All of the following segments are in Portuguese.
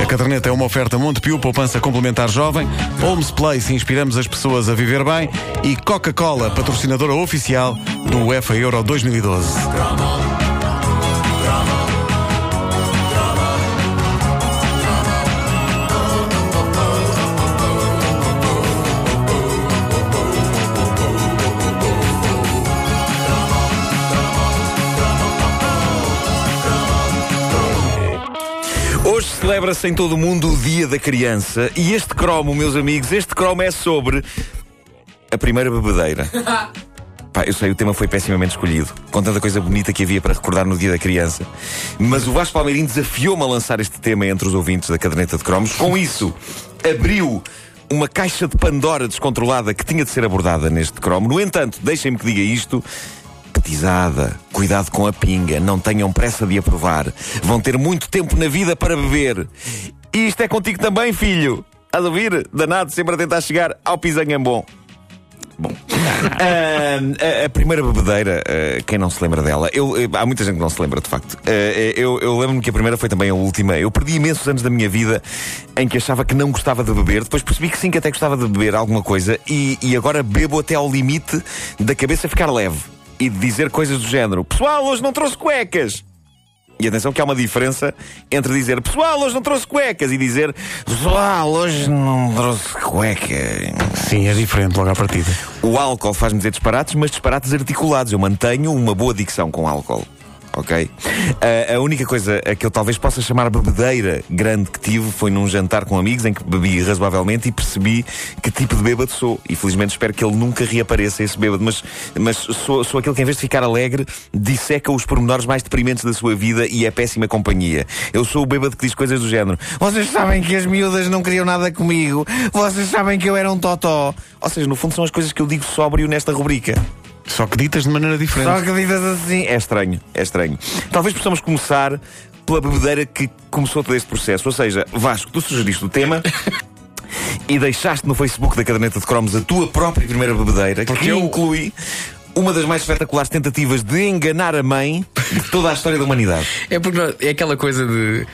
A caderneta é uma oferta Montepio, poupança complementar jovem, Holmes Place, inspiramos as pessoas a viver bem e Coca-Cola, patrocinadora oficial do UEFA Euro 2012. Celebra-se em todo o mundo o Dia da Criança e este cromo, meus amigos, este cromo é sobre a primeira bebedeira. Pá, eu sei, o tema foi pessimamente escolhido, com tanta coisa bonita que havia para recordar no Dia da Criança. Mas o Vasco Palmeirinho desafiou-me a lançar este tema entre os ouvintes da caderneta de cromos. Com isso, abriu uma caixa de Pandora descontrolada que tinha de ser abordada neste cromo. No entanto, deixem-me que diga isto. Cuidado com a pinga, não tenham pressa de aprovar. Vão ter muito tempo na vida para beber. E isto é contigo também, filho. Estás a ouvir? Danado, sempre a tentar chegar ao pisanhambom. Bom, Ah, a, a primeira bebedeira, ah, quem não se lembra dela? Eu, eh, há muita gente que não se lembra, de facto. Ah, eu eu lembro-me que a primeira foi também a última. Eu perdi imensos anos da minha vida em que achava que não gostava de beber. Depois percebi que sim, que até gostava de beber alguma coisa. E, e agora bebo até ao limite da cabeça ficar leve. E de dizer coisas do género: Pessoal, hoje não trouxe cuecas. E atenção que há uma diferença entre dizer Pessoal, hoje não trouxe cuecas e dizer Pessoal, hoje não trouxe cuecas. Sim, é diferente logo à partida. O álcool faz-me dizer disparates, mas disparates articulados. Eu mantenho uma boa dicção com álcool. Ok? A- a única coisa a que eu talvez possa chamar bebedeira grande que tive foi num jantar com amigos em que bebi razoavelmente e percebi que tipo de bêbado sou. E felizmente espero que ele nunca reapareça, esse bêbado. Mas, mas sou, sou aquele que, em vez de ficar alegre, disseca os pormenores mais deprimentes da sua vida e é péssima companhia. Eu sou o bêbado que diz coisas do género: Vocês sabem que as miúdas não queriam nada comigo, vocês sabem que eu era um totó. Ou seja, no fundo, são as coisas que eu digo sóbrio nesta rubrica. Só que ditas de maneira diferente. Só que ditas assim. É estranho, é estranho. Talvez possamos começar pela bebedeira que começou todo este processo. Ou seja, Vasco, tu sugeriste o tema. E deixaste no Facebook da Caderneta de Cromos a tua própria primeira bebedeira, Porque que eu- inclui uma das mais espetaculares tentativas de enganar a mãe de toda a história da humanidade. É porque é aquela coisa de.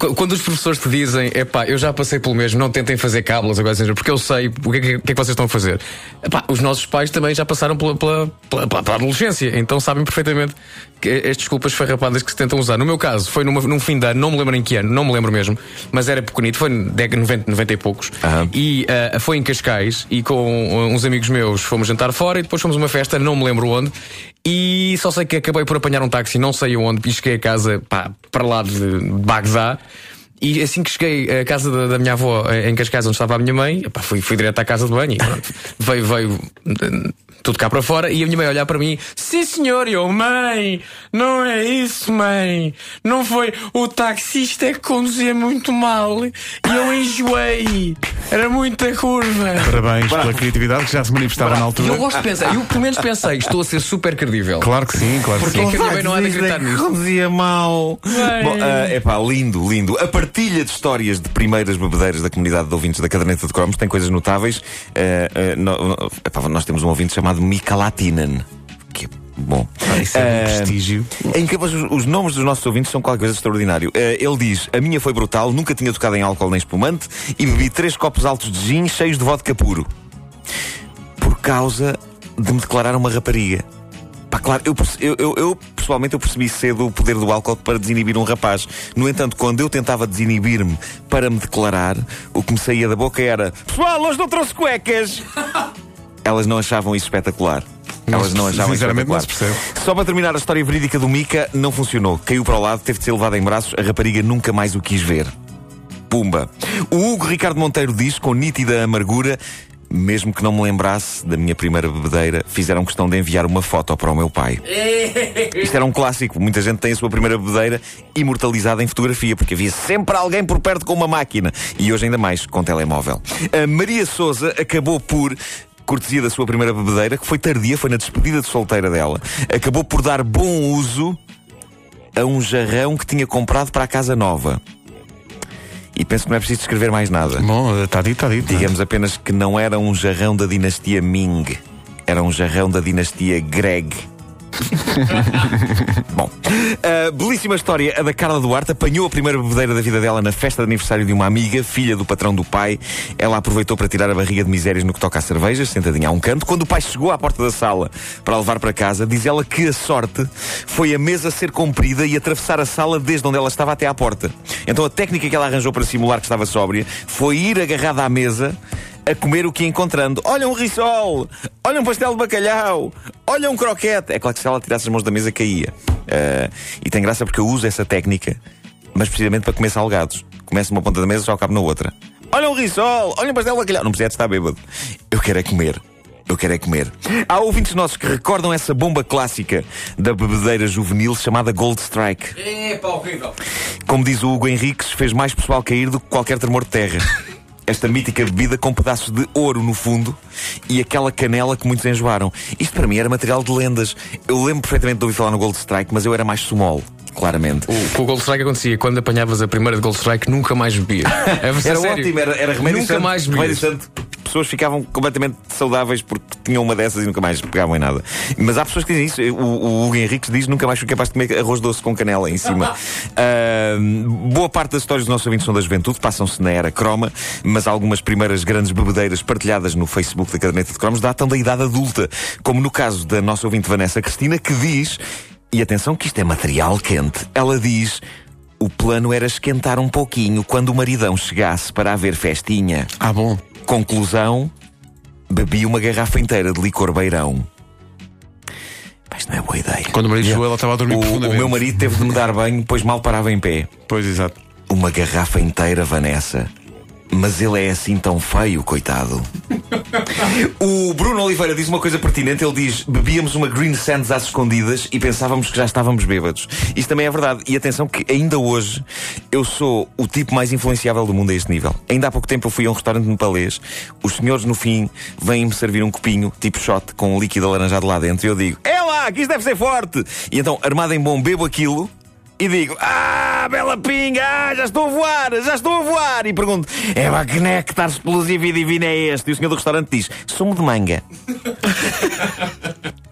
Qu- Quando os professores te dizem, epá, eu já passei pelo mesmo, não tentem fazer cábulas agora, porque eu sei o que, é que- que é que vocês estão a fazer. Epá, os nossos pais também já passaram pela, pela, pela- pela- adolescência, então sabem perfeitamente que as desculpas farrapadas que se tentam usar. No meu caso, foi numa- num fim de ano, não me lembro em que ano, não me lembro mesmo, mas era pequenito, foi na década de 90, 90 e poucos. Aham. E ah, foi em Cascais e com ah, uns amigos meus fomos jantar fora e depois fomos a uma festa, não me lembro onde. E só sei que acabei por apanhar um táxi, não sei onde, cheguei a casa pá, para lá de Bagdá. E assim que cheguei à casa da, da minha avó eh, em Cascais, onde estava a minha mãe, epá, fui, fui direto à casa de banho e pronto. veio, veio eh, tudo cá para fora e a minha mãe olhar para mim, sim senhor, e eu, mãe, não é isso, mãe, não foi o taxista é que conduzia muito mal e eu enjoei, era muita curva. Parabéns pela criatividade que já se manifestava na E eu altura. gosto de pensar, eu pelo menos pensei, estou a ser super credível. Claro que sim, claro que Porque sim. é que a minha mãe não há de acreditar nisto. Conduzia mal. Bom, é pá, lindo, lindo. A partilha de histórias de primeiras bebedeiras da comunidade de ouvintes da Caderneta de Cromos tem coisas notáveis. Ah, ah, no- epá, nós temos um ouvinte chamado Mika Latinen. Que é bom. Isso é um Ah, prestígio. em que os, os nomes dos nossos ouvintes são qualquer coisa extraordinário. Eh, ele diz: A minha foi brutal, nunca tinha tocado em álcool nem espumante e bebi três copos altos de gin cheios de vodka puro. Por causa de me declarar uma rapariga. Pá, claro, eu, eu, eu- eu, pessoalmente eu percebi cedo o poder do álcool para desinibir um rapaz. No entanto, quando eu tentava desinibir-me para me declarar, o que me saía da boca era: Pessoal, hoje não trouxe cuecas! Elas não achavam isso espetacular. Elas não achavam isso Sinceramente, não espetacular. se percebe. Só para terminar a história verídica do Mika, não funcionou. Caiu para o lado, teve de ser levado em braços, a rapariga nunca mais o quis ver. Pumba. O Hugo Ricardo Monteiro diz, com nítida amargura, mesmo que não me lembrasse da minha primeira bebedeira, fizeram questão de enviar uma foto para o meu pai. Isto era um clássico. Muita gente tem a sua primeira bebedeira imortalizada em fotografia, porque havia sempre alguém por perto com uma máquina. E hoje ainda mais, com telemóvel. A Maria Souza acabou por cortesia da sua primeira bebedeira, que foi tardia, foi na despedida de solteira dela, acabou por dar bom uso a um jarrão que tinha comprado para a casa nova. E penso que não é preciso escrever mais nada. Bom, está dito, está dito. Digamos apenas que não era um jarrão da dinastia Ming, era um jarrão da dinastia Greg. Bom, a belíssima história, a da Carla Duarte, apanhou a primeira bebedeira da vida dela na festa de aniversário de uma amiga, filha do patrão do pai. Ela aproveitou para tirar a barriga de misérias no que toca a cervejas, sentadinha a um canto. Quando o pai chegou à porta da sala para a levar para casa, diz ela que a sorte foi a mesa ser comprida e atravessar a sala desde onde ela estava até à porta. Então a técnica que ela arranjou para simular que estava sóbria foi ir agarrada à mesa a comer o que encontrando. Olha um risol, olha um pastel de bacalhau, olha um croquete. É claro que se ela tirasse as mãos da mesa caía. Uh, e tem graça porque eu uso essa técnica, mas precisamente para comer salgados. Começo numa ponta da mesa, só acabo na outra. Olha um risol, olha um pastel de bacalhau. Não precisa estar bêbado. Eu quero é comer. Eu quero é comer. Há ouvintes nossos que recordam essa bomba clássica da bebedeira juvenil chamada Gold Strike. É, pá, horrível. Como diz o Hugo Henriques, fez mais pessoal cair do que qualquer tremor de terra. Esta mítica bebida com pedaços de ouro no fundo e aquela canela que muitos enjoaram. Isto para mim era material de lendas. Eu lembro perfeitamente de ouvir falar no Gold Strike, mas eu era mais sumol claramente. O, o Gold Strike acontecia, quando apanhavas a primeira de Gold Strike, nunca mais bebia. É era sério. ótimo, era, era remédio Nunca santo, mais bebia pessoas ficavam completamente saudáveis porque tinham uma dessas e nunca mais pegavam em nada. Mas há pessoas que dizem isso. O, o Hugo Henriques diz nunca mais fui capaz de comer arroz doce com canela em cima. uh, boa parte das histórias dos nossos ouvintes são da juventude, passam-se na era croma, mas algumas primeiras grandes bebedeiras partilhadas no Facebook da Caderneta de Cromos datam da idade adulta, como no caso da nossa ouvinte Vanessa Cristina, que diz, e atenção que isto é material quente, ela diz. O plano era esquentar um pouquinho quando o maridão chegasse para haver festinha. Ah, bom. Conclusão: bebi uma garrafa inteira de licor beirão. Mas não é boa ideia. Quando o marido chegou, ela estava a dormir o, profundamente. O meu marido teve de me dar banho, pois mal parava em pé. Pois, exato. Uma garrafa inteira, Vanessa. Mas ele é assim tão feio, coitado. o Bruno Oliveira diz uma coisa pertinente. Ele diz: bebíamos uma Green Sands às escondidas e pensávamos que já estávamos bêbados. Isto também é verdade. E atenção, que ainda hoje eu sou o tipo mais influenciável do mundo a este nível. Ainda há pouco tempo eu fui a um restaurante no Palês. Os senhores, no fim, vêm-me servir um copinho, tipo shot, com um líquido alaranjado lá dentro. E eu digo: é lá, que isto deve ser forte. E então, armado em bom, bebo aquilo e digo: Ah, bela pinga, ah, já estou a voar, já estou a voar. E pergunto: É lá que néctar explosivo e divino é este? E o senhor do restaurante diz: Sumo de manga.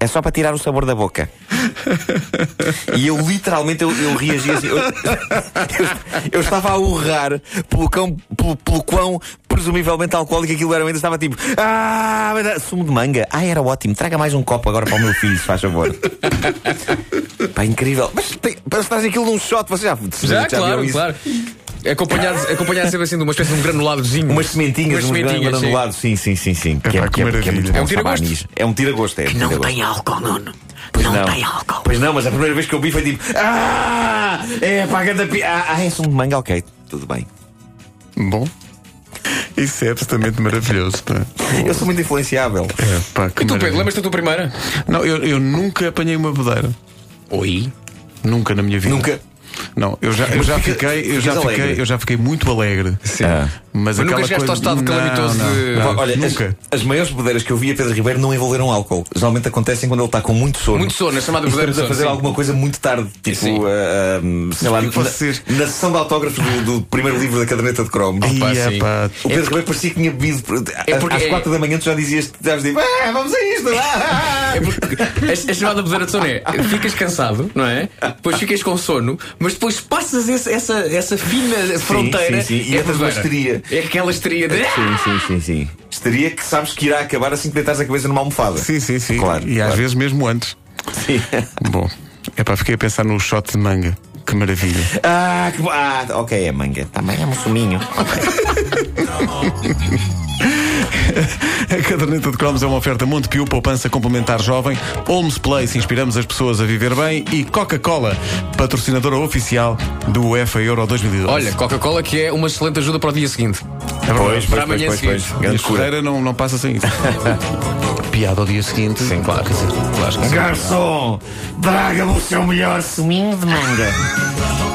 É só para tirar o sabor da boca. E eu literalmente eu, eu reagi assim. Eu, eu, eu, estava a urrar pelo, cão, pelo, pelo quão presumivelmente alcoólico aquilo era. Eu ainda estava tipo, ah, sumo de manga. Ah, era ótimo. Traga mais um copo agora para o meu filho, se faz favor. Pá, incrível. Mas tem, parece que aquilo num shot, você já, já, já claro, claro. Acompanhado, acompanhado sempre assim de uma espécie de um granuladozinho. Umas sementinhas, umas sementinhas, um granulado, sim, sim, sim, sim. É, que é, que é, que é, muito é um tira-gosto. É um tira-gosto, é. Que não tem álcool, Nuno. Pois não, não, tem álcool. Pois não, mas a primeira vez que eu vi foi tipo. Ah! É pá, da pi... Ah, ah, é sumo de manga, ok, tudo bem. Bom. Isso é absolutamente maravilhoso. Pá. Eu sou muito influenciável. É, pá, e tu, Pedro, lembras-te da tua primeira? Não, eu, eu nunca apanhei uma bodeira. Oi? Nunca na minha vida. Nunca? Não, eu já, eu já fica, fiquei, eu já fiquei, eu já fiquei muito alegre. Sim. Ah. Mas, mas nunca chegaste coisa... ao estado calamitoso não, de. Não, Olha, nunca. As, as maiores bebedeiras que eu vi a Pedro Ribeiro não envolveram álcool. Geralmente acontecem quando ele está com muito sono. Muito sono, é chamada bebedeira a fazer sim. alguma coisa muito tarde. Tipo, uh, uh, sei lá, na, vocês... na, sessão de autógrafos do, do, primeiro livro da caderneta de Chrome. Opa, Ia, pá. O Pedro é Ribeiro parecia que tinha bebido. É porque às 4 é... da manhã tu já dizias, já dizias ah, vamos a isto. é porque a, a chamada bebedeira de sono é ficas cansado, não é? Depois ficas com sono, mas depois passas esse, essa, essa fina fronteira. Sim, sim, sim. E entras numa histeria. É aquela histeria de. Sim, sim, sim, sim. Histeria que sabes que irá acabar assim que deitares a cabeça numa almofada. Sim, sim, sim. Claro. E claro. às vezes mesmo antes. Sim. Bom, é para fiquei a pensar no shot de manga. Que maravilha. Ah, que... ah ok, é manga. Também é um suminho. A caderneta de cromos é uma oferta Montepio, poupança complementar jovem, Holmes Place, inspiramos as pessoas a viver bem e Coca-Cola, patrocinadora oficial do UEFA Euro 2012. Olha, Coca-Cola que é uma excelente ajuda para o dia seguinte. É pois, para amanhã pois, seguinte. Pois, pois. Não, não passa sem isso. Piada ao dia seguinte. Sim, claro. claro que Garçom, traga-me o seu melhor suminho de manga.